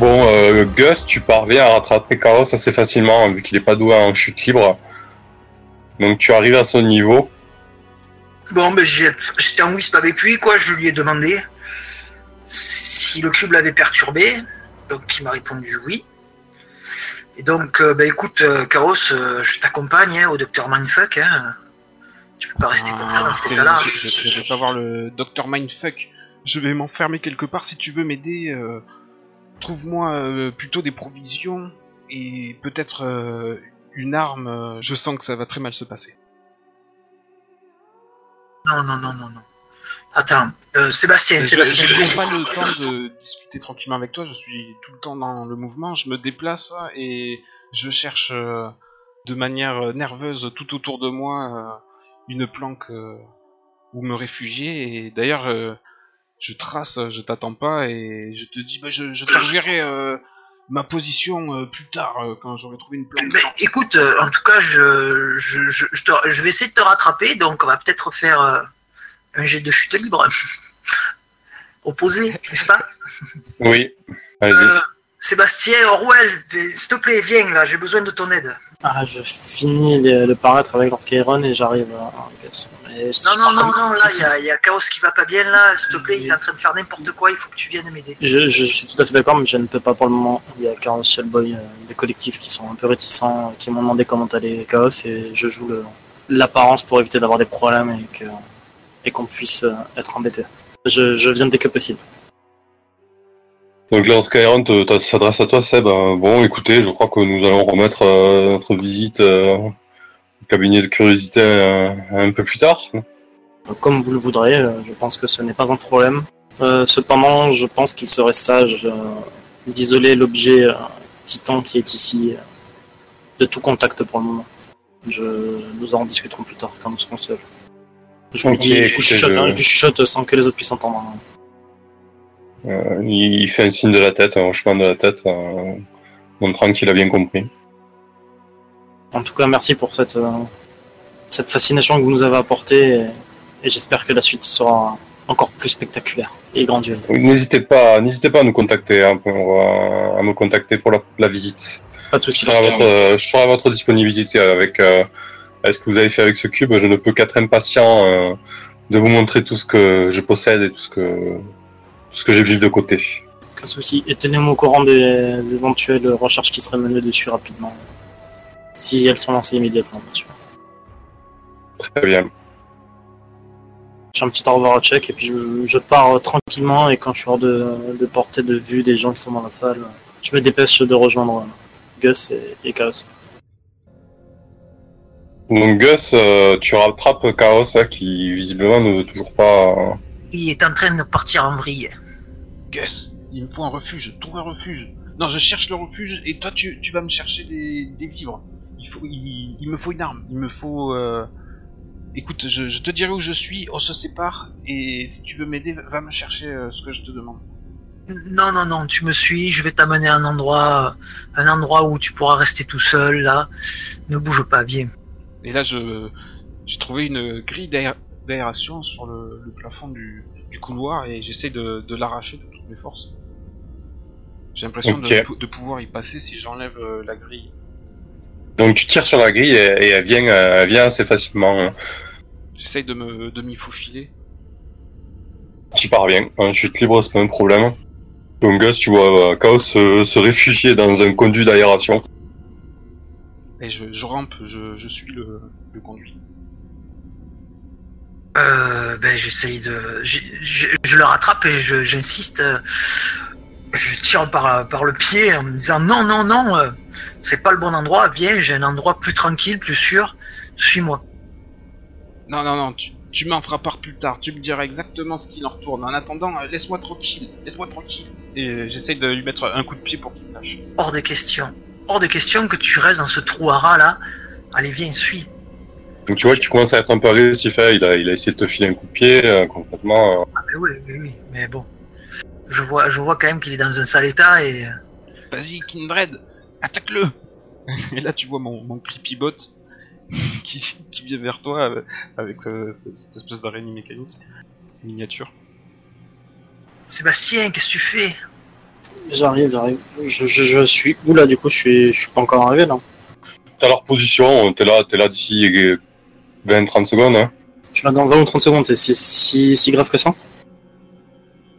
Bon, euh, Gus, tu parviens à rattraper Chaos assez facilement, vu qu'il est pas doué en chute libre. Donc tu arrives à son niveau. Bon, ben j'ai- j'étais en wisp avec lui, quoi. Je lui ai demandé si le cube l'avait perturbé. Donc il m'a répondu oui. Et donc, euh, ben écoute, euh, Chaos, euh, je t'accompagne hein, au docteur Mindfuck. Hein. Tu peux pas rester comme ça dans cet c'est- état-là. je, je- je vais pas voir le Dr Mindfuck. Je vais m'enfermer quelque part. Si tu veux m'aider, euh, trouve-moi euh, plutôt des provisions et peut-être euh, une arme. euh, Je sens que ça va très mal se passer. Non, non, non, non, non. Attends, euh, Sébastien, Je Sébastien. n'ai pas le temps de discuter tranquillement avec toi. Je suis tout le temps dans le mouvement. Je me déplace et je cherche euh, de manière nerveuse tout autour de moi euh, une planque euh, où me réfugier. Et d'ailleurs, euh, je trace, je t'attends pas et je te dis, bah, je, je te reverrai euh, ma position euh, plus tard euh, quand j'aurai trouvé une planque. Écoute, euh, en tout cas, je, je, je, je te- je vais essayer de te rattraper, donc on va peut-être faire euh, un jet de chute libre. Opposé, n'est-ce pas? Oui, allez-y. Euh, Sébastien, Orwell, s'il te plaît, viens là, j'ai besoin de ton aide. Ah, je finis le, le paraître avec Lord Kairon et j'arrive à. Mais Non, non, non, non, là, il y, a- il y a Chaos qui va pas bien là, s'il te plaît, il est en train de faire n'importe quoi, il faut que tu viennes m'aider. Je, suis tout à fait d'accord, mais je ne peux pas pour le moment. Il y a Chaos Shellboy, euh, des collectifs qui sont un peu réticents, qui m'ont demandé comment allait Chaos, et je joue l'apparence pour éviter d'avoir des problèmes et qu'on puisse euh, être embêté. Je, je viens dès que possible. Donc te- te- s'adresse à toi, Seb. Euh, Bon, écoutez, je crois que nous allons remettre euh, notre visite euh, au cabinet de curiosité euh, un peu plus tard. Comme vous le voudrez, je pense que ce n'est pas un problème. Cependant, je pense qu'il serait sage d'isoler l'objet titan qui est ici de tout contact pour le moment. Je, nous en discuterons plus tard quand nous serons seuls. Je lui dis, je écoutez, chuchote, je- hein, je chuchote sans que les autres puissent entendre. hein. Euh, il fait un signe de la tête, un hochement de la tête, euh, montrant qu'il a bien compris. En tout cas, merci pour cette, euh, cette fascination que vous nous avez apportée et, et j'espère que la suite sera encore plus spectaculaire et grandiose. N'hésitez pas, n'hésitez pas à nous contacter, hein, pour, euh, à me contacter pour la, la visite. Pas de Je soucis. serai à votre, euh, je serai à votre disponibilité avec avec ce que vous avez fait avec ce cube? Je ne peux qu'être impatient de vous montrer tout ce que je possède et tout ce que tout ce que j'ai vu de côté. Aucun souci. Et tenez-moi au courant des, éventuelles recherches qui seraient menées dessus rapidement. Si elles sont lancées immédiatement, bien sûr. Très bien. Je fais un petit au revoir au check et puis je, je pars euh, tranquillement et quand je suis hors de, de portée de vue des gens qui sont dans la salle, je me dépêche de rejoindre euh, Gus et, et Chaos. Donc Gus, euh, tu rattrapes Chaos hein, qui visiblement ne veut toujours pas. Il est en train de partir en vrille. Gus, il me faut un refuge. Trouve un refuge. Non, je cherche le refuge et toi, tu, tu vas me chercher des, des vivres. Il, faut, il, il me faut une arme. Il me faut. euh, Écoute, je, je te dirai où je suis. On se sépare et si tu veux m'aider, va me chercher euh, ce que je te demande. Non, non, non, tu me suis, je vais t'amener à un endroit, un endroit où tu pourras rester tout seul, là. Ne bouge pas, viens. Et là, je j'ai trouvé une grille d'aé- d'aération sur le, le plafond du, du couloir et j'essaie de, de l'arracher de toutes mes forces. J'ai l'impression de- Ok. de, de pouvoir y passer si j'enlève euh, la grille. Donc tu tires sur la grille et, et elle vient, euh, elle vient assez facilement. hein. J'essaie de m'y faufiler. Tu parviens. En chute libre, c'est pas un problème. Donc Gus, tu vois euh, Chaos se, se réfugier dans un conduit d'aération. Et je, je rampe, je, je suis le, le conduit. Euh, ben, j'essaye de. Je, je, je le rattrape et je- j'insiste. euh, Je tire par, par le pied en me disant non, non, non, euh, c'est pas le bon endroit, viens, j'ai un endroit plus tranquille, plus sûr, suis-moi. Non, non, non, tu, tu m'en feras part plus tard. Tu me diras exactement ce qu'il en retourne. En attendant, euh, laisse-moi tranquille, laisse-moi tranquille. Et j'essaie de lui mettre un coup de pied pour qu'il lâche. Hors de question. Hors de question que tu restes dans ce trou à rat là. Allez, viens, suis. Donc tu vois que tu commences à être un peu agressif. hein. Il, a, il a essayé de te filer un coup de pied euh, complètement. euh. Ah, mais oui, oui, oui, mais bon. Je vois, je vois quand même qu'il est dans un sale état et. euh, Vas-y, Kindred, attaque-le Et là, tu vois mon, mon creepy-bot qui, qui vient vers toi euh, avec ce- ce- cette espèce d'araignée mécanique miniature. Sébastien, qu'est-ce que tu fais? J'arrive, j'arrive. Je, je, je suis où là du coup je suis, je suis pas encore arrivé là. T'as leur position, t'es là, t'es là d'ici 20-30 secondes. Hein. Suis là dans 20 ou 30 secondes, c'est si, si, si grave que ça?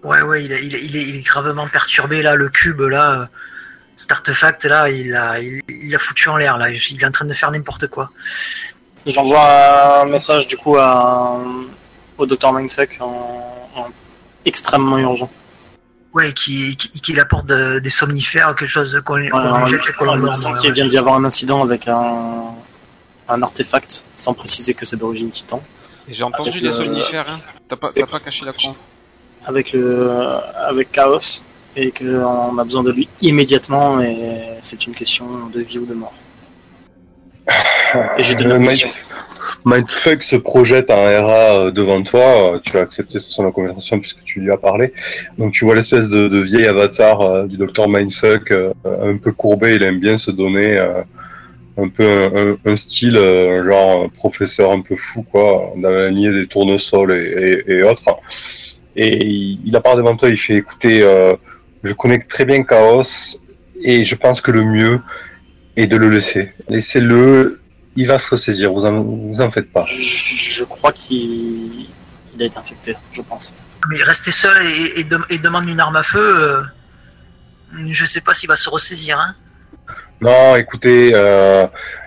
Ouais, ouais, il, a- il, est- il est, il est gravement perturbé là, le cube là, euh, cet artefact là, il a, il, il a foutu en l'air là, il est en train de faire n'importe quoi. J'envoie un message du coup à, au docteur Mindfuck en, en extrêmement urgent. Ouais, qui, qui, qu'il apporte de- des somnifères, quelque chose qu'on qu'on Ouais, ouais. vient d'y avoir un incident avec un, un artefact, sans préciser que c'est d'origine titan, J'ai entendu des le- somnifères, hein. T'as pas, pas caché la conf. avec le avec Chaos, et qu'on a besoin de lui immédiatement, et c'est une question de vie ou de mort. Et j'ai donné Le la Mind-. Mindfuck se projette en RA euh, devant toi. euh, Tu as accepté son conversation puisque tu lui as parlé. Donc tu vois l'espèce de, de vieil avatar euh, du docteur Mindfuck, euh, un peu courbé. Il aime bien se donner euh, un peu un, style euh, genre professeur un peu fou quoi, dans la lignée des tournesols et, et- et autres. Et il, il apparaît devant toi. Il fait écoutez, euh, je connais très bien Chaos et je pense que le mieux est de le laisser. Laissez-le il va se ressaisir, vous en, vous en faites pas. Je, je crois qu'il il a été infecté, je pense. Mais rester seul et, et, dem- et demande une arme à feu, euh, je sais pas s'il va se ressaisir. Hein. Non, écoutez, euh,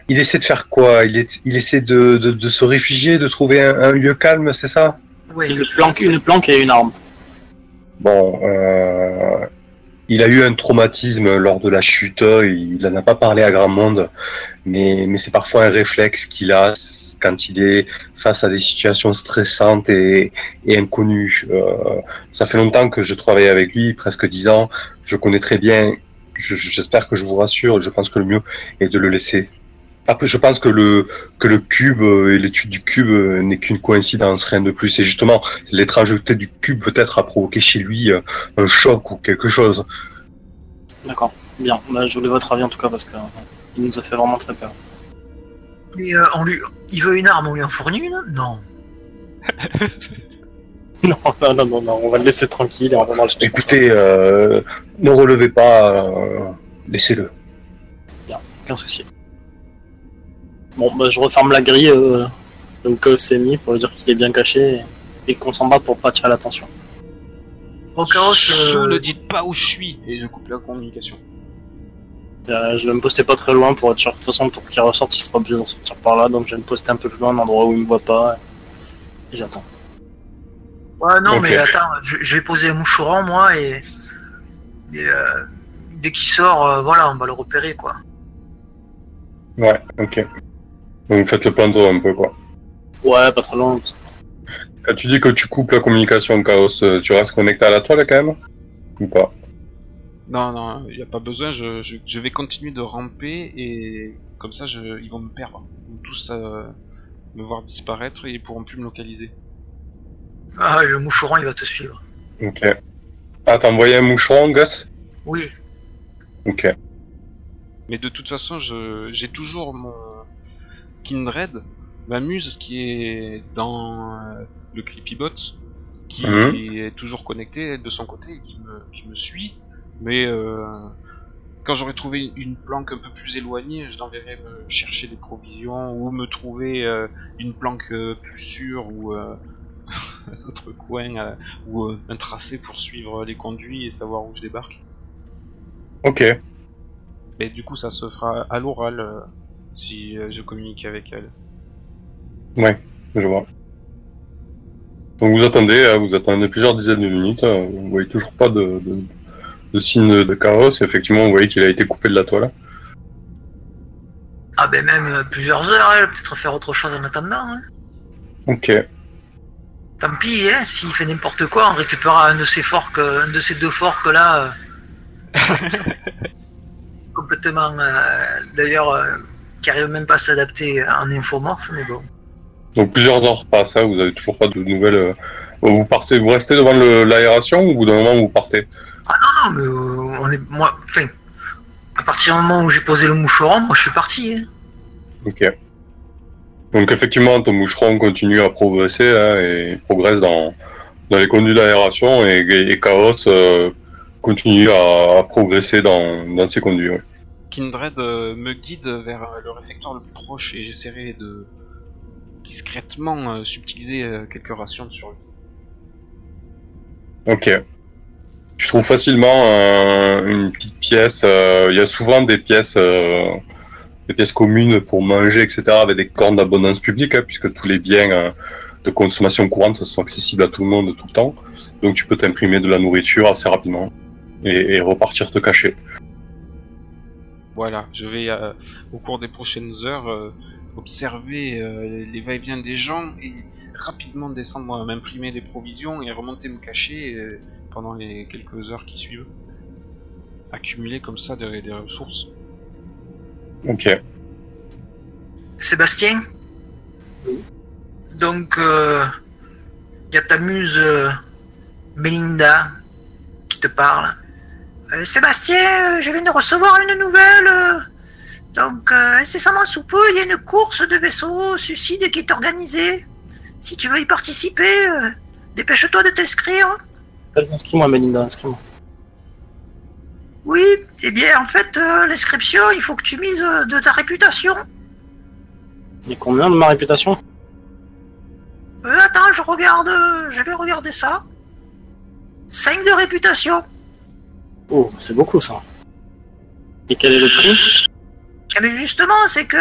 il essaie de faire quoi? Il, est, il essaie de, de, de se réfugier, de trouver un, un lieu calme, c'est ça? Ouais, Une planque, une planque et une arme. Bon, euh, il a eu un traumatisme lors de la chute, il n'en a pas parlé à grand monde, mais, mais c'est parfois un réflexe qu'il a quand il est face à des situations stressantes et, et inconnues. Euh, ça fait longtemps que je travaille avec lui, presque dix ans, je connais très bien, j'espère que je vous rassure, je pense que le mieux est de le laisser. Après, je pense que le, que le cube et l'étude du cube euh, n'est qu'une coïncidence, rien de plus. Et justement, l'étrangeté du cube peut-être a provoqué chez lui euh, un choc ou quelque chose. D'accord. Bien. Bah, je voulais votre avis en tout cas parce que euh, il nous a fait vraiment très peur. Mais euh, on lui, il veut une arme, on lui en fournit une? Non. Non, non, non, non, non, on va le laisser tranquille et on va marcher. Écoutez, euh, ne relevez pas, euh, laissez-le. Aucun souci. Bon, bah, je referme la grille euh, au cas où c'est mis pour dire qu'il est bien caché et, et qu'on s'en bat pour pas attirer l'attention. Au chaos, Chut, euh, ne dites pas où je suis Et je coupe la communication. Euh, je vais me poster pas très loin pour être sûr. De toute façon, pour qu'il ressorte, il sera obligé d'en sortir par là. Donc je vais me poster un peu plus loin, un endroit où il me voit pas. Et j'attends. Ouais, non, mais attends, je, je vais poser un moucheron, moi, et, et, euh, dès qu'il sort, euh, voilà, on va le repérer, quoi. Ouais, ok. Donc vous faites le plan un peu, quoi. Ouais, pas très loin. Quand tu dis que tu coupes la communication Chaos, euh, tu restes connecté à la toile quand même? Ou pas? Non, non, il n'y a pas besoin, je, je, je vais continuer de ramper et comme ça je, ils vont me perdre. Ils vont tous euh, me voir disparaître et ils pourront plus me localiser. Ah, le moucheron, il va te suivre. Ok. Ah, t'as envoyé un moucheron, Gus Oui. Ok. Mais de toute façon, je, j'ai toujours mon Kindred, ma muse qui est dans euh, le Creepybot, qui Mhm. est toujours connecté de son côté et qui me, qui me suit. Mais euh, quand j'aurai trouvé une planque un peu plus éloignée, je l'enverrai me chercher des provisions ou me trouver euh, une planque euh, plus sûre ou un autre coin euh, ou euh, un tracé pour suivre les conduits et savoir où je débarque. Ok. Mais du coup, ça se fera à l'oral euh, si euh, je communique avec elle. Je vois. Donc vous attendez, euh, vous attendez plusieurs dizaines de minutes, euh, vous voyez toujours pas de, de, de signe de chaos, effectivement vous voyez qu'il a été coupé de la toile. Ah, ben même plusieurs heures, hein, peut-être faire autre chose en attendant. hein. Ok. Tant pis, hein, s'il fait n'importe quoi, on récupérera un de ces forks, un de ces deux forks là. complètement, euh, d'ailleurs, euh, qui arrive même pas à s'adapter en infomorphe, mais bon. Donc plusieurs heures passent, hein, vous avez toujours pas de nouvelles. euh, Vous partez, vous restez devant l'aération ou au bout d'un moment vous partez? Non, mais euh, on est, moi, enfin, à partir du moment où j'ai posé le moucheron, moi je suis parti. hein. Ok. Donc effectivement, ton moucheron continue à progresser hein, et progresse dans, dans les conduits d'aération et, et Chaos euh, continue à, progresser dans, dans ces conduits. Kindred euh, me guide vers euh, le réfectoire le plus proche et j'essaierai de discrètement subtiliser quelques rations sur lui. Ok. Tu trouves facilement une petite pièce. Il y a souvent des pièces des pièces communes pour manger, etc., avec des cornes d'abondance publique, hein, puisque tous les biens euh, de consommation courante sont accessibles à tout le monde tout le temps. Donc tu peux t'imprimer de la nourriture assez rapidement et, repartir te cacher. Voilà, je vais euh, au cours des prochaines heures euh, observer les va-et-vient des gens et rapidement descendre m'imprimer des provisions et remonter me cacher pendant les quelques heures qui suivent. Accumuler comme ça des ressources. Ok. Sébastien Donc, il euh, y a ta muse euh, Melinda qui te parle. Euh, Sébastien, je viens de recevoir une nouvelle. donc, incessamment sous peu, il y a une course de vaisseaux suicide qui est organisée. Si tu veux y participer, dépêche-toi de t'inscrire. Vas-y, inscris-moi, Melinda, inscris-moi. Oui, eh bien, en fait, euh, l'inscription, il faut que tu mises euh, de ta réputation. Et combien de ma réputation euh, Attends, je regarde. je vais regarder ça. 5 de réputation. Oh, c'est beaucoup ça. Et quel est le prix Eh bien, justement, c'est que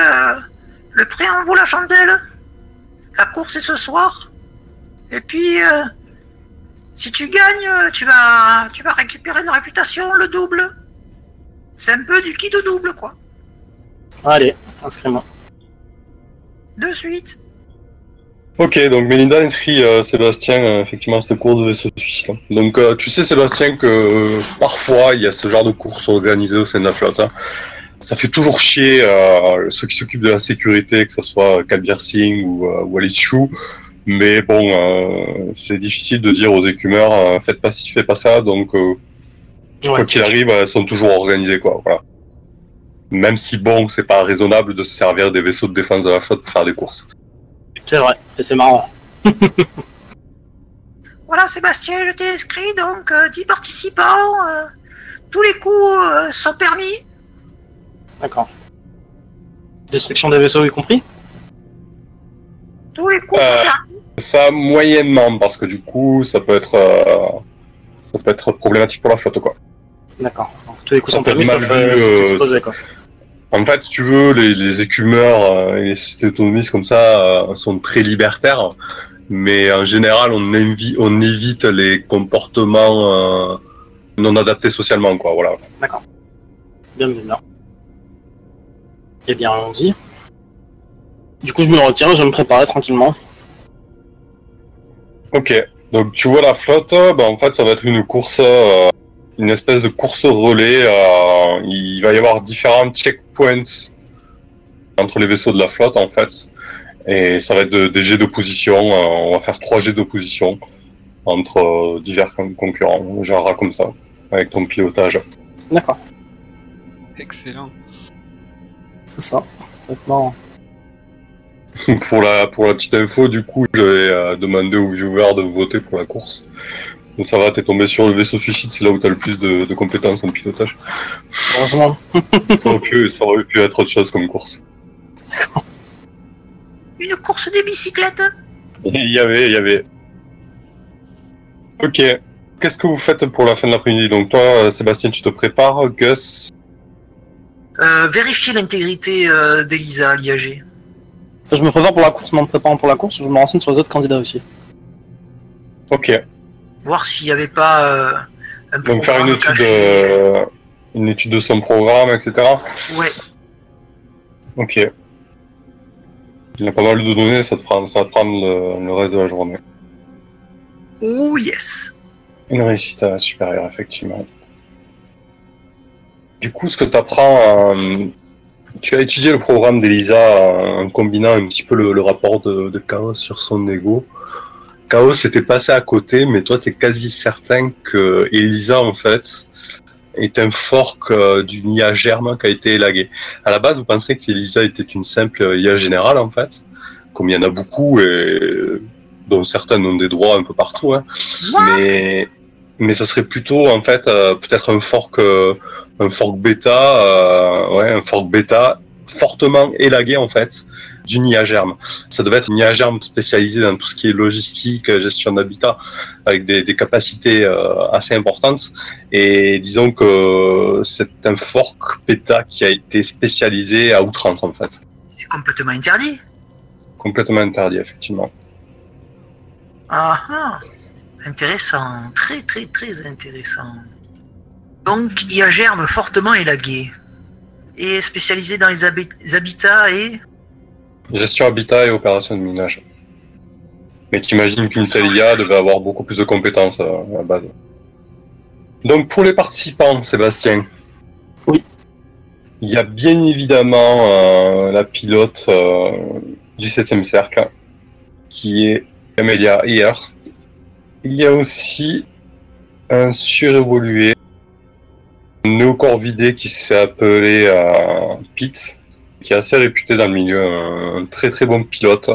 le prix en vaut la chandelle. La course est ce soir. Et puis, si tu gagnes, tu vas, tu vas récupérer une réputation, le double. C'est un peu du kit de double, quoi. Allez, inscris-moi. De suite. Ok, donc Melinda inscrit euh, Sébastien euh, effectivement à cette course de vaisseau suicide. Donc euh, tu sais Sébastien que parfois il y a ce genre de course organisée au sein de la flotte. Hein. Ça fait toujours chier ceux qui s'occupent de la sécurité, que ce soit Calbier Singh ou, ou Alice Chou, mais bon, euh, c'est difficile de dire aux écumeurs, euh, faites pas ci, faites pas ça. Donc, euh, quoi qu'il arrive, elles sont toujours organisées, quoi. Voilà. Même si bon, c'est pas raisonnable de se servir des vaisseaux de défense de la flotte pour faire des courses. C'est vrai, et c'est marrant. voilà, Sébastien, je t'ai inscrit, donc 10 participants. tous les coups sont permis. D'accord. Destruction des vaisseaux y compris? Tous les coups permis. Ça moyennement parce que du coup ça peut être euh, ça peut être problématique pour la flotte quoi. D'accord. Tous les coups sont permis sauf euh, quoi. En fait, si tu veux, les, les écumeurs euh, et les sociétés autonomistes comme ça sont très libertaires, mais en général on, on évite les comportements non adaptés socialement quoi. Voilà. D'accord. Bien, bien. Eh bien, allons-y. Du coup, je me retire, je vais me préparer tranquillement. Ok, donc tu vois la flotte, bah, en fait ça va être une course, euh, une espèce de course relais. Euh, il va y avoir différents checkpoints entre les vaisseaux de la flotte en fait. Et ça va être des jets d'opposition. Euh, on va faire trois jets d'opposition entre divers concurrents. On gérera comme ça, avec ton pilotage. D'accord. Excellent. C'est ça. C'est marrant. pour la pour la petite info, du coup, j'avais euh, demandé aux viewers de voter pour la course. Donc ça va, t'es tombé sur le vaisseau suicide, c'est là où t'as le plus de, compétences en pilotage. Heureusement. ça, aurait pu, ça aurait pu être autre chose comme course. Une course de bicyclette? Il y avait, il y avait. Ok. Qu'est-ce que vous faites pour la fin de l'après-midi? Donc toi, Sébastien, tu te prépares, Gus? Euh, Vérifier l'intégrité euh, d'Elisa à l'IAG je me prépare pour la course, mais en me préparant pour la course, je me renseigne sur les autres candidats aussi. Ok. Voir s'il n'y avait pas euh, un Donc faire une étude, de, une étude de son programme, etc. Ouais. Ok. Il y a pas mal de données, ça, te prend, ça va te prendre le, reste de la journée. Oh yes Une réussite supérieure, effectivement. Du coup, ce que tu apprends euh, tu as étudié le programme d'Elisa en combinant un petit peu le, rapport de, Chaos sur son ego. Chaos était passé à côté, mais toi, tu es quasi certain que Elisa, en fait, est un fork euh, d'une IA germe qui a été élaguée. À la base, vous pensez qu'Elisa était une simple IA générale, en fait, comme il y en a beaucoup, et dont certaines ont des droits un peu partout. Hein. Mais, mais ce serait plutôt en fait euh, peut-être un fork, euh, un fork bêta, euh, ouais, un fork bêta fortement élagué en fait d'une IA germe. Ça devait être une IA germe spécialisée dans tout ce qui est logistique, gestion d'habitat, avec des, des capacités euh, assez importantes. Et disons que c'est un fork bêta qui a été spécialisé à outrance en fait. C'est complètement interdit. Complètement interdit effectivement. Ah ah Intéressant, très très très intéressant. Donc IA germe fortement élagué. Et spécialisé dans les habi- habitats et... Gestion habitat et opération de minage. Mais t'imagines qu'une telle IA devait avoir beaucoup plus de compétences à la base. Donc pour les participants, Sébastien. Oui. Il y a bien évidemment euh, la pilote euh, du 7 cercle, qui est Amelia Earth. Il y a aussi un surévolué néocorvidé qui se fait appeler euh, Pitts qui est assez réputé dans le milieu, un très très bon pilote.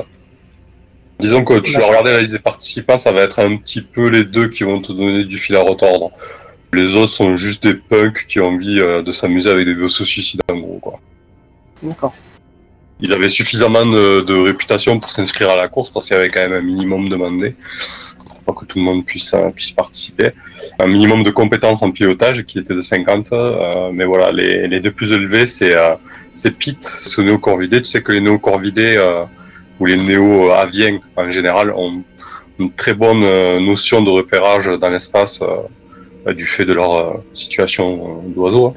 Disons que tu vas regarder la liste des participants, ça va être un petit peu les deux qui vont te donner du fil à retordre. Les autres sont juste des punks qui ont envie euh, de s'amuser avec des vaisseaux suicides en gros quoi. D'accord. Il avait suffisamment de, de réputation pour s'inscrire à la course parce qu'il y avait quand même un minimum demandé pour que tout le monde puisse, euh, puisse participer. Un minimum de compétences en pilotage qui était de 50, euh, mais voilà, les, les deux plus élevés c'est euh, c'est Pete, ce néocorvidé. Tu sais que les néocorvidés euh, ou les néo-aviens en général ont une très bonne euh, notion de repérage dans l'espace du fait de leur situation d'oiseau.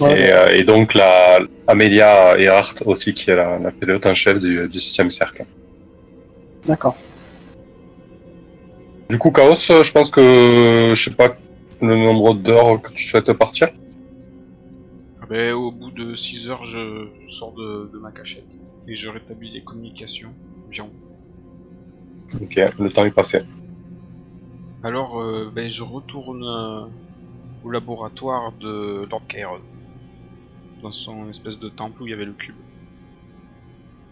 Ouais. Et, et donc la Amelia Earhart aussi qui est la, la pilote en chef du, du système cercle. D'accord. Du coup, Chaos, euh, je pense que je sais pas le nombre d'heures que tu souhaites partir. Ah ben, au bout de 6 heures, je, je sors de, de ma cachette et je rétablis les communications environ. Ok, le temps est passé. Alors, euh, ben, je retourne euh, au laboratoire de Lord Chiron, dans son espèce de temple où il y avait le cube.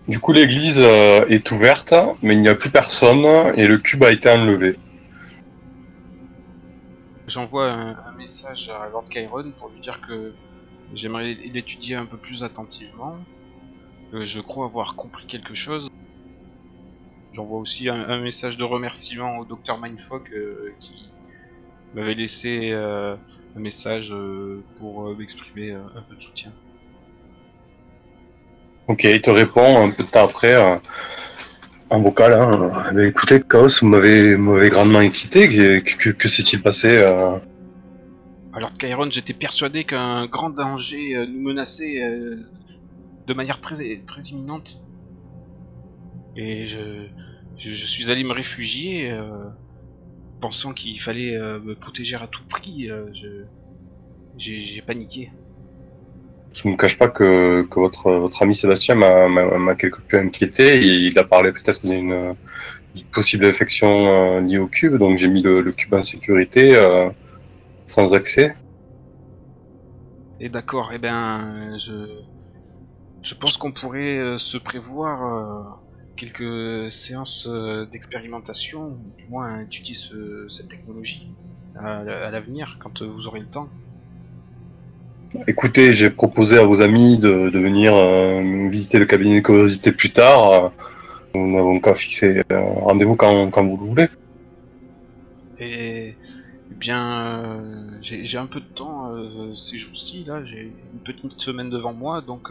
Du coup, l'église euh, est ouverte, mais il n'y a plus personne et le cube a été enlevé. J'envoie un, message à Lord Chiron pour lui dire que j'aimerais l'étudier un peu plus attentivement. Euh, je crois avoir compris quelque chose. J'envoie aussi un, message de remerciement au docteur Mindfuck euh, qui m'avait laissé euh, un message euh, pour m'exprimer un peu de soutien. Ok, il te répond un peu de après, en vocal. Hein. Mais écoutez, Chaos, vous m'avez grandement inquiété. Que, s'est-il passé euh? Alors Chiron, j'étais persuadé qu'un grand danger euh, nous menaçait euh, de manière très, très imminente. Et je, je, je suis allé me réfugier, euh, pensant qu'il fallait me protéger à tout prix. j'ai paniqué. Je ne me cache pas que, votre, ami Sébastien m'a- quelque peu inquiété. Il a parlé peut-être d'une possible infection euh, liée au cube, donc j'ai mis le, cube en sécurité, euh, sans accès. Et d'accord, eh ben, je, pense qu'on pourrait euh, se prévoir quelques séances d'expérimentation, du moins étudier ce, cette technologie à, l'avenir, quand vous aurez le temps. Écoutez, j'ai proposé à vos amis de, de venir euh, visiter le cabinet de curiosité plus tard. Euh, Nous n'avons qu'à fixer euh, rendez-vous quand, quand vous le voulez. Et eh bien, j'ai un peu de temps ces jours-ci, là, j'ai une petite semaine devant moi, donc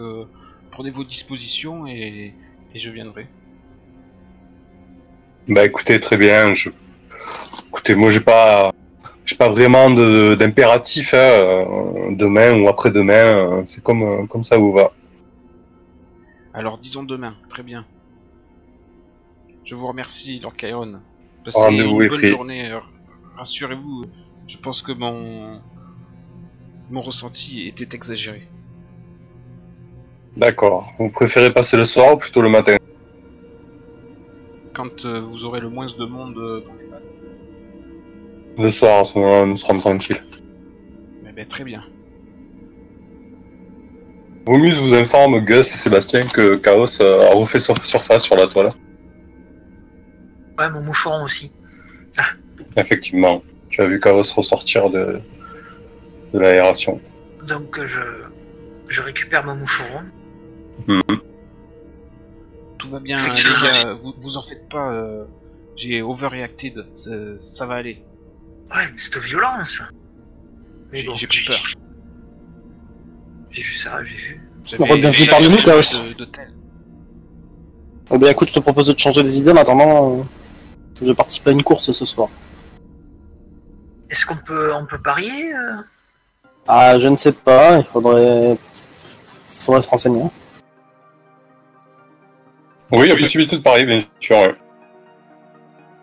prenez vos dispositions et, et je viendrai. Bah écoutez, très bien. Je... Écoutez, moi j'ai pas, j'ai pas vraiment de- d'impératif. Hein, euh, demain ou après-demain, euh, c'est comme euh, comme ça vous va. Alors disons demain, très bien. Je vous remercie, Lord Chiron. Passez Rendez-vous une bonne journée. Rassurez-vous, je pense que mon mon ressenti était exagéré. D'accord. Vous préférez passer le soir ou plutôt le matin? Quand euh, vous aurez le moins de monde dans les pattes. Le soir, à ce moment-là, nous serons tranquilles. Eh ben, très bien. Vomus vous informe, Gus et Sébastien, que Chaos euh, a refait sur- surface sur la toile. Ouais, mon moucheron aussi. Effectivement. tu as vu Chaos ressortir de, de l'aération. Donc je, je récupère mon moucheron. Tout va bien, les Effectivement. gars, vous, vous en faites pas. euh, J'ai overreacted, ça, ça va aller. Ouais, mais cette violence. Mais bon, j'ai pris peur. J'ai vu ça, j'ai vu. Bienvenue j'avais parmi nous, Chaos. Bon, bah écoute, je te propose de te changer des idées en attendant. euh, Je participe à une course ce soir. Est-ce qu'on peut, on peut parier euh? Ah, je ne sais pas, il faudrait. faudrait se renseigner. Oui, il y a possibilité de parier, bien sûr. ouais.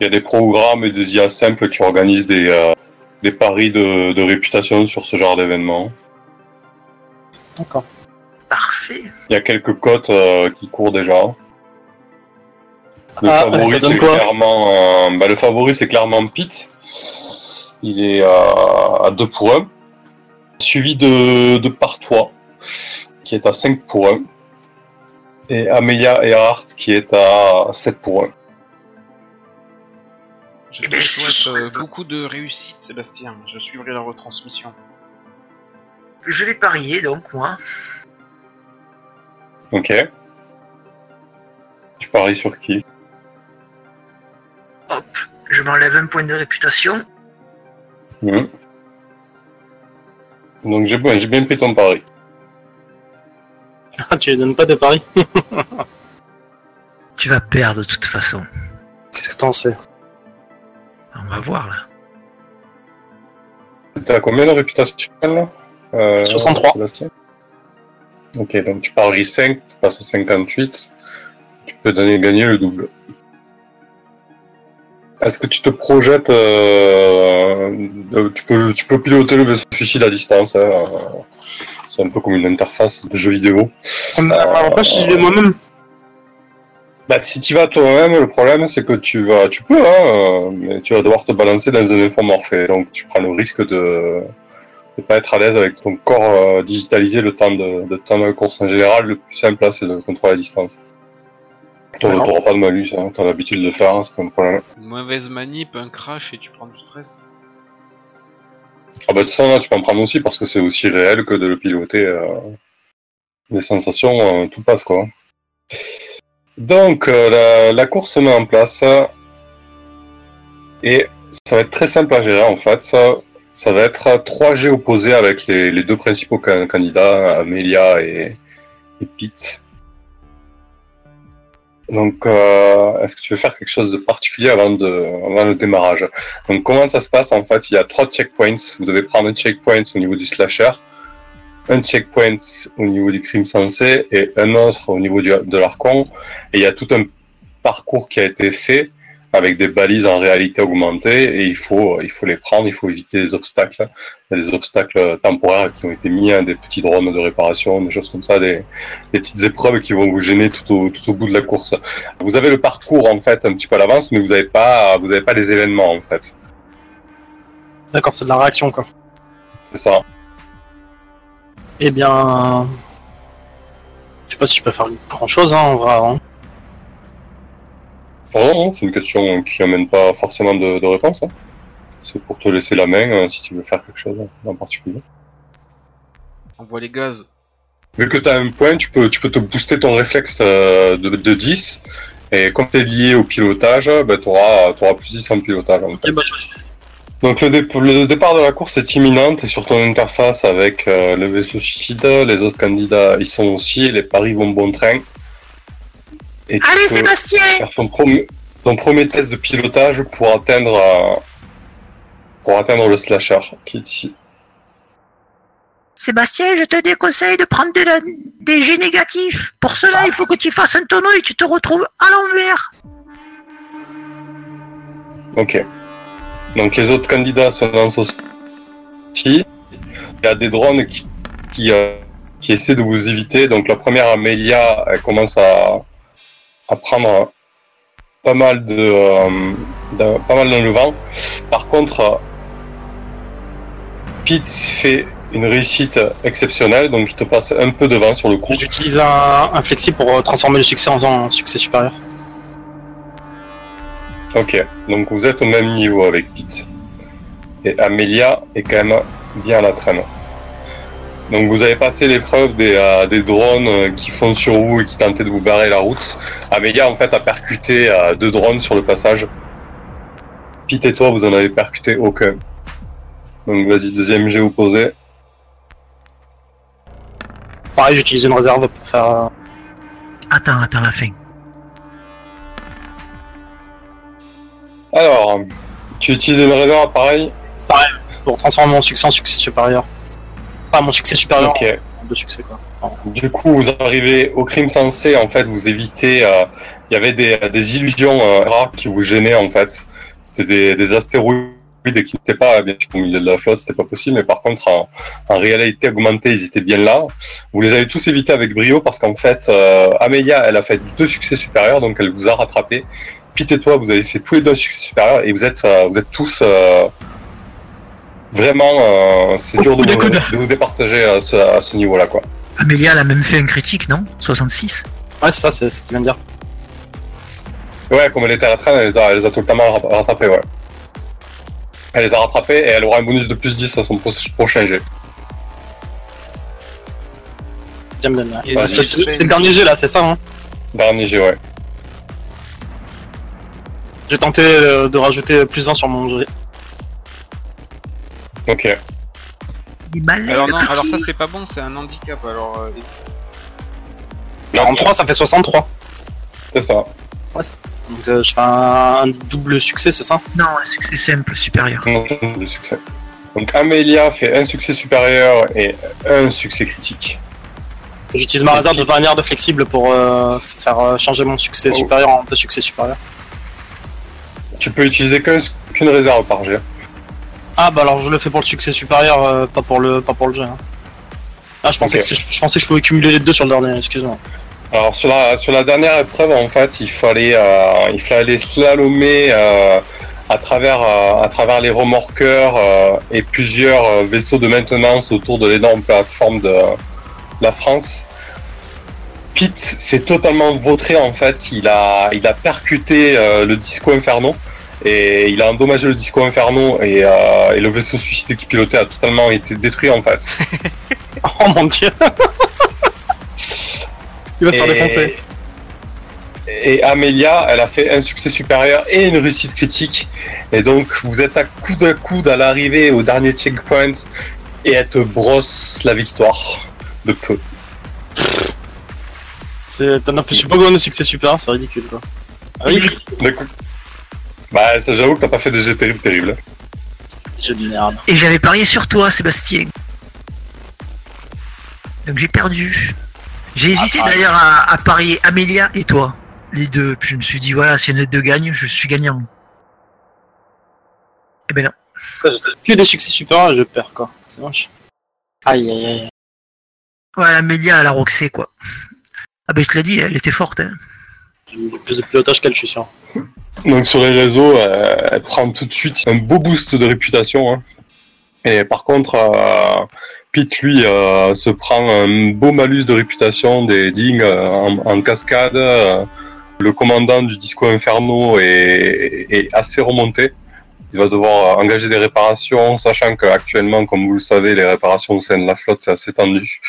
Il y a des programmes et des IA simples qui organisent des, euh, des paris de, de réputation sur ce genre d'événement. D'accord. Parfait. Il y a quelques cotes euh, qui courent déjà. Le Ah, favori, c'est clairement, euh, bah, le favori, c'est clairement Pete. Il est à, à 2 pour 1. Suivi de, de Partois, qui est à 5 pour 1. Et Amelia Earhart, qui est à 7 pour 1. Je te souhaite euh, beaucoup de réussite, Sébastien. Je suivrai la retransmission. Je vais parier donc moi. Ok. Tu paries sur qui? Hop, je m'enlève un point de réputation. Mhm. Donc j'ai bien, j'ai bien pris ton pari. Ah, tu les donnes pas tes paris Tu vas perdre de toute façon. Qu'est-ce que t'en sais? On va voir là. T'as combien de réputation là Euh, 63. Sébastien Ok, donc tu paries 5, tu passes à 58. Tu peux donner gagner le double. Est-ce que tu te projettes euh, euh, tu, peux, tu peux piloter le vaisseau suicide à distance. hein, euh, C'est un peu comme une interface de jeu vidéo. Après, si je vais moi-même. Bah, si tu vas toi-même, le problème c'est que tu vas, tu peux, hein, euh, mais tu vas devoir te balancer dans un infomorphe. Et donc tu prends le risque de ne pas être à l'aise avec ton corps euh, digitalisé le temps de, de temps de course en général. Le plus simple là, c'est de contrôler à distance. Tu n'auras pas de malus, hein, tu as l'habitude de le faire, hein, c'est pas un problème. Une mauvaise manip, un crash et tu prends du stress. Ah bah ça, là, tu peux en prendre aussi parce que c'est aussi réel que de le piloter. euh, les sensations, euh, tout passe quoi. Donc euh, la, course se met en place et ça va être très simple à gérer en fait. Ça, ça va être trois G opposés avec les, deux principaux can- candidats, Amelia et, et Pete. Donc, euh, est-ce que tu veux faire quelque chose de particulier avant, de, avant le démarrage? Donc, comment ça se passe? En fait, il y a trois checkpoints. Vous devez prendre un checkpoint au niveau du slasher, un checkpoint au niveau du crime sensé et un autre au niveau du, de l'archon. Et il y a tout un parcours qui a été fait avec des balises en réalité augmentée et il faut, il faut les prendre, il faut éviter les obstacles. Il y a des obstacles temporaires qui ont été mis, hein, des petits drones de réparation, des choses comme ça, des, des petites épreuves qui vont vous gêner tout au, tout au bout de la course. Vous avez le parcours en fait un petit peu à l'avance, mais vous n'avez pas, vous n'avez pas les événements en fait. D'accord, c'est de la réaction, quoi. C'est ça. Eh bien. Je sais pas si je peux faire grand chose, hein, en vrai. hein. Non, non, c'est une question qui n'amène pas forcément de, de réponse. hein. C'est pour te laisser la main euh, si tu veux faire quelque chose en particulier. Envoie les gaz. Vu que tu as un point, tu peux, tu peux te booster ton réflexe euh, de, de 10. Et comme tu es lié au pilotage, ben, tu auras, plus 10 en pilotage. En fait. Je- Donc le, dé- le départ de la course est imminent, es sur ton interface avec euh, le vaisseau suicide, les autres candidats ils sont aussi, les paris vont bon train. Et Allez Sébastien faire ton premier, ton premier test de pilotage pour atteindre, euh, pour atteindre le slasher qui est ici. Sébastien, je te déconseille de prendre de la- des G négatifs. Pour cela, il faut que tu fasses un tonneau et tu te retrouves à l'envers. Ok. Donc les autres candidats se lancent aussi. Il y a des drones qui, qui, euh, qui essaient de vous éviter. Donc la première Amelia, elle commence à, à prendre pas mal de, euh, pas mal. Par contre, Pete fait une réussite exceptionnelle, donc il te passe un peu devant sur le coup. J'utilise un, un flexi pour euh, transformer le succès en en succès supérieur. Ok, donc vous êtes au même niveau avec Pete. et Amelia est quand même bien à la traîne. Donc vous avez passé l'épreuve des, euh, des drones euh, qui font sur vous et qui tentaient de vous barrer la route. Amelia en fait a percuté euh, deux drones sur le passage. Pete et toi vous en avez percuté aucun. Donc vas-y deuxième jet opposé. Pareil, j'utilise une réserve pour faire. Attends, attends la fin. Alors, tu utilises une réserve pareil pour transformer mon succès en succès supérieur. Pas mon succès supérieur Ok. en deux succès quoi. Du coup, vous arrivez au crime sensé, en fait, vous évitez. euh, Il y avait des, des illusions euh, rares qui vous gênaient, en fait. C'était des, des astéroïdes qui n'étaient pas, bien sûr, au milieu de la flotte, c'était pas possible, mais par contre, en, en réalité augmentée, ils étaient bien là. Vous les avez tous évités avec brio parce qu'en fait, euh, Amelia, elle a fait deux succès supérieurs, donc elle vous a rattrapé. Pete et toi, vous avez fait tous les deux succès supérieurs et vous êtes, euh, vous êtes tous euh, vraiment, euh, c'est dur de vous, coude. de vous départager à ce, à ce niveau-là, quoi. Amélia, elle a même fait un critique, non? 66 Ouais, c'est ça, c'est ce qu'il vient de dire. Ouais, comme elle était à la traîne, elle les a, elle les a tout le temps ra- rattrapés, ouais. Elle les a rattrapés et elle aura un bonus de plus 10 à son pro- prochain jet. Bien, bien, Ouais, c'est le dernier jet là, c'est ça hein? Dernier jet, ouais. J'ai tenté euh, de rajouter plus 20 sur mon jet. Ok. Alors non, le alors ça c'est pas bon, c'est un handicap. Alors euh, évite. 43, ça fait 63. C'est ça. Donc euh, je fais un, un double succès, c'est ça? Non, un succès simple, supérieur. Succès. Donc Amelia fait un succès supérieur et un succès critique. J'utilise ma réserve de manière de flexible pour euh, faire euh, changer mon succès Oh. supérieur en deux succès supérieurs. Tu peux utiliser qu'un- qu'une réserve par jet. Ah bah alors je le fais pour le succès supérieur, euh, pas pour le pas pour le jeu. hein. Ah je pensais, que, je, je pensais que je pouvais cumuler les deux sur le dernier, excuse-moi. Alors sur la, sur la dernière épreuve, en fait, il fallait, euh, il fallait slalomer euh, à, travers, euh, à travers les remorqueurs et plusieurs vaisseaux de maintenance autour de l'énorme plateforme de la France. Pete s'est totalement vautré en fait. Il a, il a percuté le Disco Inferno et il a endommagé le Disco Inferno et, euh, et le vaisseau suicide qu'il pilotait a totalement été détruit en fait. Oh mon dieu Il va se faire Et- défoncer. Et Amelia, elle a fait un succès supérieur et une réussite critique. Et donc, vous êtes à coude à coude à l'arrivée au dernier checkpoint et elle te brosse la victoire de peu. C'est- T'en as fait, je sais pas combien de succès supérieur, c'est ridicule quoi. Ah oui, Du coup, bah, ça, j'avoue que t'as pas fait des jets terribles, terribles. jeu de merde. Et j'avais parié sur toi, Sébastien. Donc j'ai perdu. J'ai hésité pareil. d'ailleurs à, à parier Amélia et toi. Les deux. Puis je me suis dit, voilà, si des deux gagne, je suis gagnant. Eh ben non. Que des succès supérieurs et je perds quoi. C'est moche. Aïe aïe aïe. Voilà, Amélia à la Roxée, quoi. Ah ben je te l'ai dit, elle était forte. Hein. De pilotage qu'elle, je suis sûr. Donc, sur les réseaux, euh, elle prend tout de suite un beau boost de réputation. hein. Et par contre, euh, Pete, lui, euh, se prend un beau malus de réputation des euh, en, cascade. le commandant du Disco Inferno est, est assez remonté. Il va devoir engager des réparations, sachant qu'actuellement, comme vous le savez, les réparations au sein de la flotte, c'est assez tendu.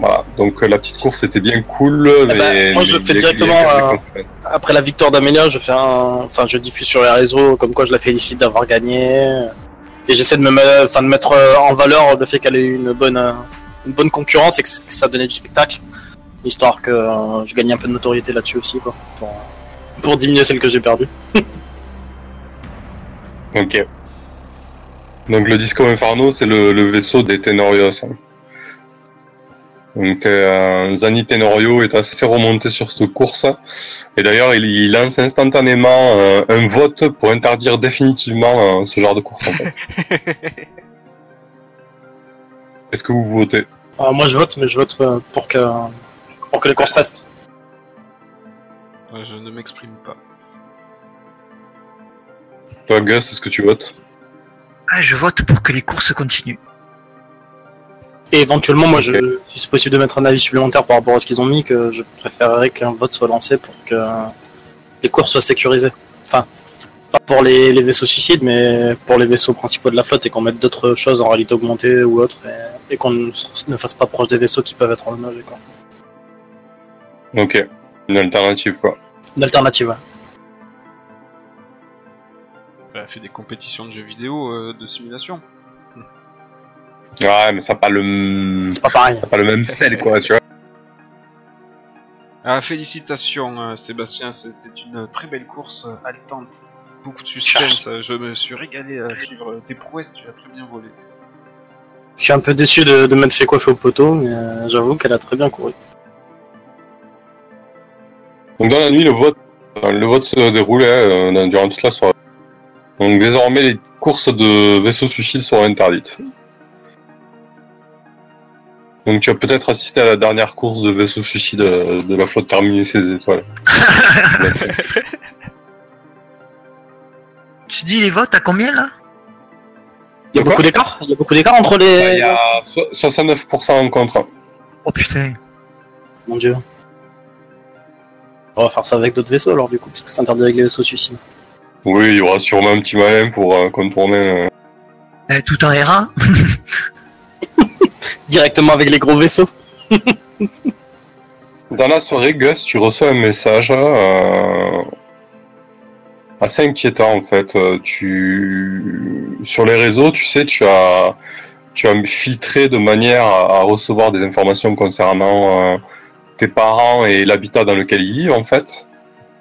Voilà, donc euh, la petite course était bien cool. mais ben, moi, je fais les- directement, les- euh. Après la victoire d'Amelia, je fais un, enfin, je diffuse sur les réseaux comme quoi je la félicite d'avoir gagné. Et j'essaie de me, mettre- enfin, de mettre euh, en valeur le fait qu'elle ait eu une bonne, une bonne concurrence et que ça donnait du spectacle, histoire que euh, je gagne un peu de notoriété là-dessus aussi, quoi, pour, pour diminuer celle que j'ai perdue. Ok. Donc le Disco Inferno, c'est le, le vaisseau des Tenorios. hein. Donc euh, Zani Tenorio est assez remonté sur cette course. Et d'ailleurs, il, il lance instantanément euh, un vote pour interdire définitivement euh, ce genre de course. En fait. Est-ce que vous votez? Alors, moi, je vote, mais je vote euh, pour que, pour que les courses restent. Euh, je ne m'exprime pas. Toi, Gus, est-ce que tu votes? Ah, je vote pour que les courses continuent. Et éventuellement, moi, je, si c'est possible de mettre un avis supplémentaire par rapport à ce qu'ils ont mis, que je préférerais qu'un vote soit lancé pour que les courses soient sécurisées. Enfin, Pas pour les, les vaisseaux suicides, mais pour les vaisseaux principaux de la flotte et qu'on mette d'autres choses en réalité augmentée ou autre et, et qu'on ne, ne fasse pas proche des vaisseaux qui peuvent être endommagés. Quoi. Ok, une alternative quoi. Une alternative. ouais. Bah, fait des compétitions de jeux vidéo euh, de simulation. Ouais, mais ça n'a pas le, C'est pas pareil. ça pas le même sel quoi, tu vois. Ah, félicitations euh, Sébastien, c'était une très belle course euh, haletante. Beaucoup de suspense, euh, je me suis régalé à suivre tes prouesses, tu as très bien volé. Je suis un peu déçu de, de m'être fait coiffer au poteau, mais euh, j'avoue qu'elle a très bien couru. Donc dans la nuit, le vote, le vote se déroulait euh, dans- durant toute la soirée. Donc désormais, les courses de vaisseaux suicides seront interdites. Donc tu as peut-être assisté à la dernière course de vaisseaux suicides euh, de la flotte terminus et des étoiles. Tu dis les votes à combien là? Il y a beaucoup d'écart Il y a beaucoup d'écart entre les... Il y a so- 69% en contre. Oh putain. Mon dieu. On va faire ça avec d'autres vaisseaux alors du coup, puisque c'est interdit avec les vaisseaux suicides. Oui, il y aura sûrement un petit malin pour euh, contourner. euh. Eh, tout en R1 Directement avec les gros vaisseaux Dans la soirée, Gus, tu reçois un message euh, assez inquiétant en fait. Euh, Tu sur les réseaux, tu sais, tu as tu as filtré de manière à, recevoir des informations concernant euh, tes parents et l'habitat dans lequel ils vivent en fait.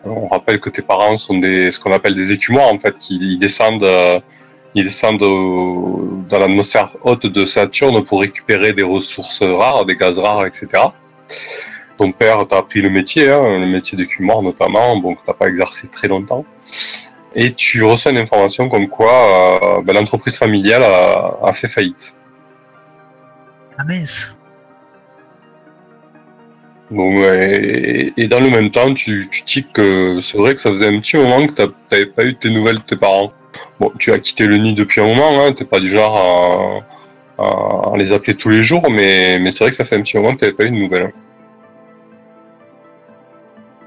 On rappelle que tes parents sont des ce qu'on appelle des écumoires en fait, qui descendent ils descendent au- dans l'atmosphère haute de Saturne pour récupérer des ressources rares, des gaz rares, etc ton père t'a appris le métier, hein, le métier d'écumeur notamment, donc t'as pas exercé très longtemps. Et tu reçois une information comme quoi euh, ben, l'entreprise familiale a, a fait faillite. Ah mince. Donc, et, et dans le même temps, tu, tu que c'est vrai que ça faisait un petit moment que t'avais pas eu tes nouvelles de tes parents. Bon, tu as quitté le nid depuis un moment, hein, t'es pas du genre à, à- à les appeler tous les jours, mais, mais c'est vrai que ça fait un petit moment que t'avais pas eu de nouvelles.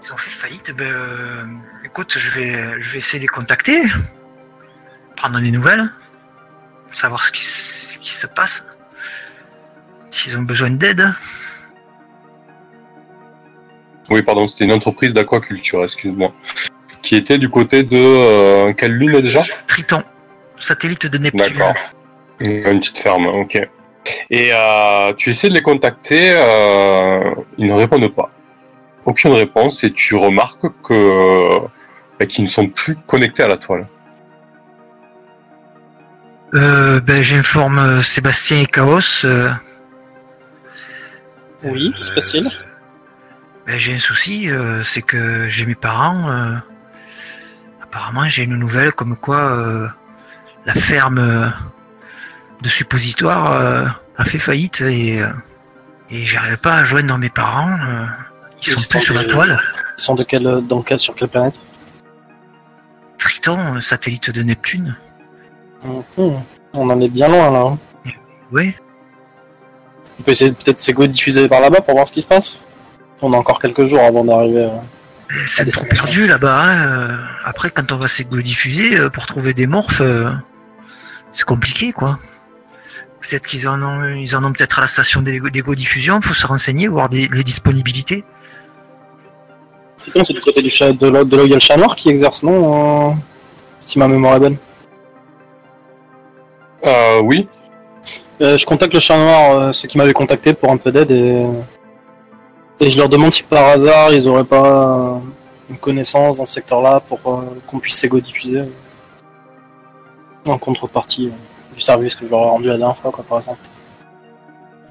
Ils ont fait faillite. Ben, euh, écoute, je vais, je vais essayer de les contacter, prendre des nouvelles, savoir ce qui, s- ce qui se passe, s'ils ont besoin d'aide. Oui, pardon, c'était une entreprise d'aquaculture, excuse-moi. Qui était du côté de euh, quelle lune déjà? Triton, satellite de Neptune. D'accord. Une petite ferme, ok. Et euh, tu essaies de les contacter, euh, ils ne répondent pas. Aucune réponse et tu remarques que bah, qu'ils ne sont plus connectés à la toile. Euh, ben, j'informe Sébastien et Chaos. euh, Oui, c'est facile. ben, j'ai un souci, euh, c'est que j'ai mes parents. Apparemment, j'ai une nouvelle comme quoi euh, la ferme euh, de suppositoire euh, a fait faillite et, et j'arrive pas à joindre mes parents. ils sont plus sur la toile. Ils sont de quelle, dans quelle, sur quelle planète? Triton, le satellite de Neptune. Mhm. On en est bien loin là. hein. Oui. On peut essayer de peut-être s'égo diffuser par là-bas pour voir ce qui se passe? On a encore quelques jours avant d'arriver. C'est Allez, trop perdu là-bas. hein, Après, quand on va s'égo-diffuser euh, pour trouver des morphes, euh, c'est compliqué, quoi. Peut-être qu'ils en ont, ils en ont peut-être à la station d'égo- d'égo-diffusion. Faut se renseigner, voir des, les disponibilités. C'est du côté du chat, de là, de là où il y a le chat noir qui exerce, non euh, Si ma mémoire est bonne? Euh, oui, Euh, je contacte le chat noir, euh, ceux qui m'avaient contacté pour un peu d'aide et... et je leur demande si par hasard ils auraient pas euh, une connaissance dans ce secteur-là pour euh, qu'on puisse s'égo diffuser en contrepartie euh, du service que je leur ai rendu la dernière fois, quoi, par exemple.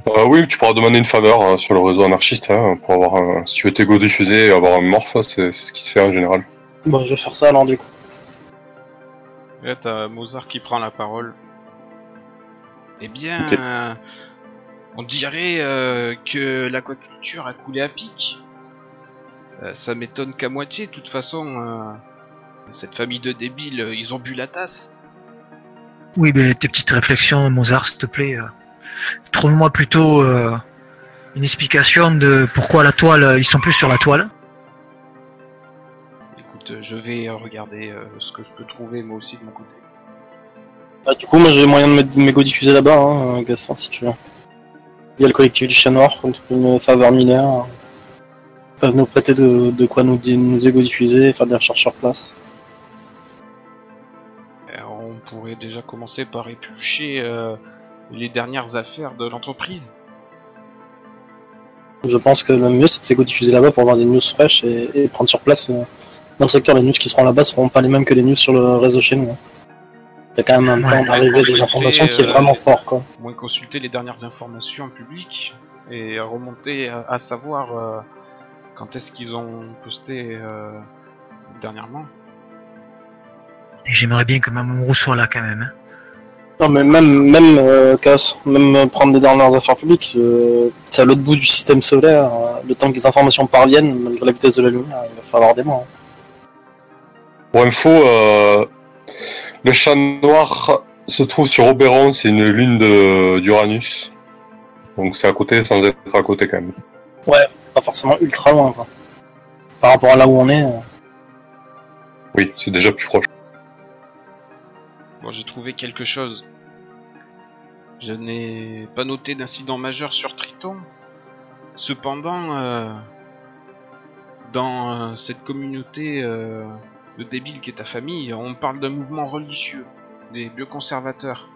Euh, oui, tu pourras demander une faveur euh, sur le réseau anarchiste hein, pour avoir un, si tu veux t'égo diffuser et avoir un morph, c'est ce qui se fait en général. Bon, je vais faire ça alors du coup. Et là, t'as Mozart qui prend la parole. Eh bien. On dirait euh, que l'aquaculture a coulé à pic. Euh, ça m'étonne qu'à moitié. De toute façon, euh, cette famille de débiles, euh, ils ont bu la tasse. Oui, mais tes petites réflexions, Mozart, s'il te plaît. euh, Trouve-moi plutôt euh, une explication de pourquoi la toile, ils sont plus sur la toile. Écoute, je vais regarder euh, ce que je peux trouver moi aussi de mon côté. Bah, du coup, moi j'ai moyen de mettre mes mégots diffusés là-bas, hein, Gaston, si tu veux. Il y a le collectif du Chat Noir contre une faveur mineure. Ils peuvent nous prêter de, de quoi nous, di- nous égo diffuser et faire des recherches sur place. Euh, on pourrait déjà commencer par éplucher euh, les dernières affaires de l'entreprise. Je pense que le mieux c'est de s'égo diffuser là-bas pour avoir des news fraîches et, et prendre sur place. euh, dans le secteur, les news qui seront là-bas seront pas les mêmes que les news sur le réseau chez nous. hein. Il y a quand même un temps d'arrivée des consulter, informations qui est euh, vraiment fort, quoi. Moins consulter les dernières informations publiques et remonter à, à savoir euh, quand est-ce qu'ils ont posté euh, dernièrement. Et j'aimerais bien que Mamoru soit là quand même. hein. Non, mais même, même, euh, Chaos, même euh, prendre des dernières affaires publiques, euh, c'est à l'autre bout du système solaire. euh, le temps que les informations parviennent, malgré la vitesse de la lumière, il va falloir des mois. hein. Pour info, euh, le chat noir se trouve sur Oberon, c'est une lune de- d'Uranus. Donc c'est à côté sans être à côté quand même. Pas forcément ultra loin, quoi. Par rapport à là où on est. euh, Oui, c'est déjà plus proche. Bon, j'ai trouvé quelque chose. Je n'ai pas noté d'incident majeur sur Triton. Cependant, euh, dans euh, cette communauté euh, de débiles qui est ta famille, on parle d'un mouvement religieux, des bioconservateurs.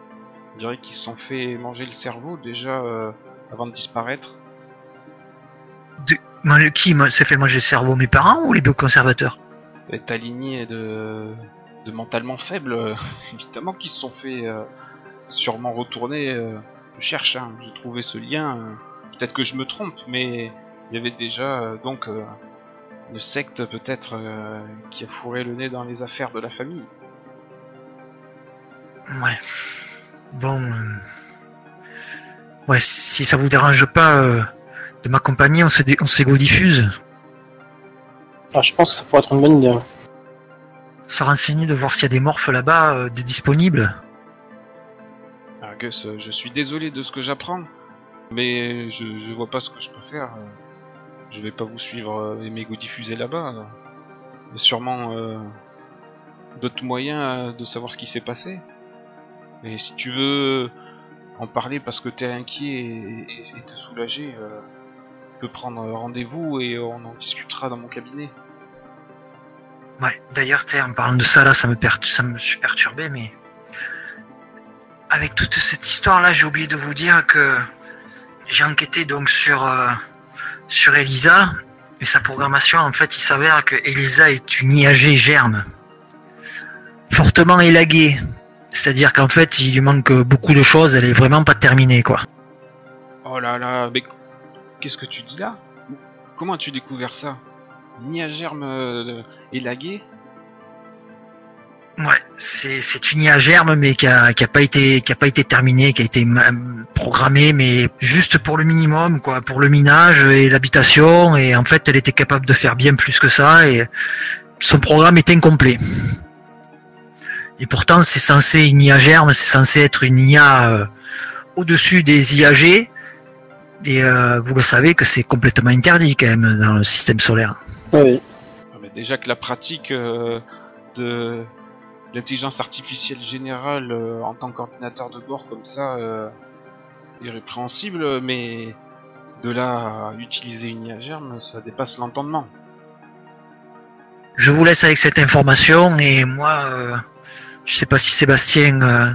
On dirait qu'ils se sont fait manger le cerveau déjà euh, avant de disparaître. Moi, Qui s'est fait manger le cerveau Mes parents ou les bioconservateurs Est aligné de, de mentalement faibles, euh, évidemment qu'ils se sont fait euh, sûrement retourner. euh, je cherche, hein, j'ai trouvé ce lien. euh, peut-être que je me trompe, mais il y avait déjà euh, donc euh, une secte peut-être euh, qui a fourré le nez dans les affaires de la famille. Ouais. Bon. euh, Ouais, si ça vous dérange pas euh, de m'accompagner, on se dé- on s'égo-diffuse. ah, je pense que ça pourrait être une bonne idée. ouais. Se renseigner de voir s'il y a des morphes là-bas, euh, des disponibles. Gus, euh, je suis désolé de ce que j'apprends, mais je, je vois pas ce que je peux faire. euh. Je vais pas vous suivre euh, et m'égo diffuser là-bas. euh. Il y a sûrement euh, d'autres moyens euh, de savoir ce qui s'est passé. Et si tu veux en parler parce que t'es inquiet et, te soulager, tu peux prendre rendez-vous et on en discutera dans mon cabinet. Ouais, d'ailleurs, en parlant de ça, là, ça me, ça me suis perturbé, mais. Avec toute cette histoire-là, j'ai oublié de vous dire que j'ai enquêté donc sur, sur Elisa et sa programmation. En fait, il s'avère que Elisa est une IAG germe, fortement élaguée. C'est-à-dire qu'en fait, il lui manque beaucoup de choses, elle est vraiment pas terminée, quoi. Oh là là, mais qu'est-ce que tu dis là? Comment as-tu découvert ça? Ni germe euh, élagué Ouais, c'est c'est une IA germe, mais qui a, qui a pas été qui a pas été terminée, qui a été programmée, mais juste pour le minimum, quoi, pour le minage et l'habitation. Et en fait, elle était capable de faire bien plus que ça, et son programme est incomplet. Et pourtant, c'est censé une IA germe, c'est censé être une IA euh, au-dessus des IAG. Et euh, vous le savez que c'est complètement interdit quand même dans le système solaire. Oui. Ah, mais Déjà que la pratique euh, de l'intelligence artificielle générale euh, en tant qu'ordinateur de bord comme ça euh, est répréhensible, mais de là à utiliser une IA germe, ça dépasse l'entendement. Je vous laisse avec cette information et moi, euh, je sais pas si Sébastien, euh,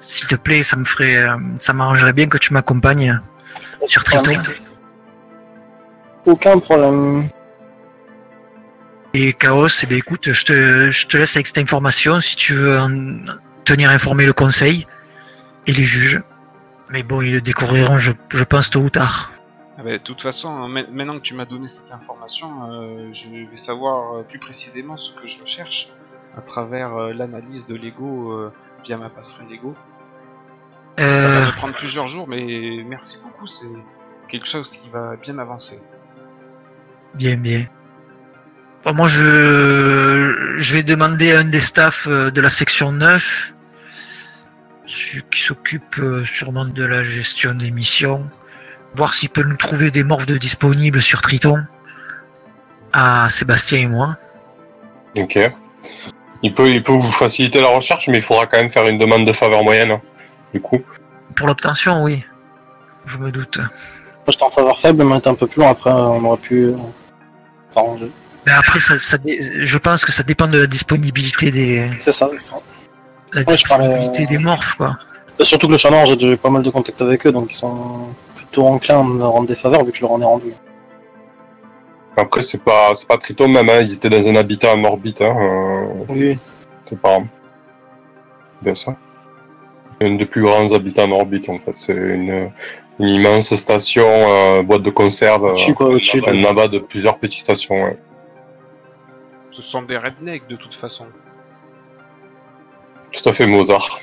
s'il te plaît, ça me ferait, euh, ça m'arrangerait bien que tu m'accompagnes sur Triton. Aucun problème. Et Chaos, eh bien, écoute, je te, je te laisse avec cette information si tu veux en tenir informé le conseil et les juges. Mais bon, ils le découvriront, je, je pense, tôt ou tard. Ah bah, de toute façon, ma- maintenant que tu m'as donné cette information, euh, je vais savoir euh, plus précisément ce que je recherche à travers euh, l'analyse de Lego euh, via ma passerelle Lego. Ça va me prendre plusieurs jours, mais merci beaucoup, c'est quelque chose qui va bien avancer. bien, bien. Moi, je, je vais demander à un des staffs euh, de la section 9, celui qui s'occupe euh, sûrement de la gestion des missions, voir s'il peut nous trouver des morphes de disponibles sur Triton, à Sébastien et moi. Ok. Il peut, il peut vous faciliter la recherche, mais il faudra quand même faire une demande de faveur moyenne. hein, Du coup. Pour l'obtention, oui. Je me doute. Moi, j'étais en faveur faible, mais on était un peu plus loin. Après, on aurait pu euh, s'arranger. Mais après, ça, je pense que ça dépend de la disponibilité des, C'est ça, c'est ça. la Ouais, je parlais, disponibilité euh, des morphes, quoi. Euh, Surtout que le noir, j'ai eu pas mal de contacts avec eux, donc ils sont plutôt enclins à me rendre des faveurs vu que je leur en ai rendu. Après, c'est pas, c'est pas Triton même, hein, ils étaient dans un habitat en orbite, hein, euh, Oui. c'est pas. Bien ça. Un des plus grands habitats en orbite, en fait. C'est une, une immense station, euh, boîte de conserve. euh, Au-dessus, quoi, au-dessus. un abat de plusieurs petites stations, ouais. Ce sont des rednecks de toute façon. Tout à fait Mozart.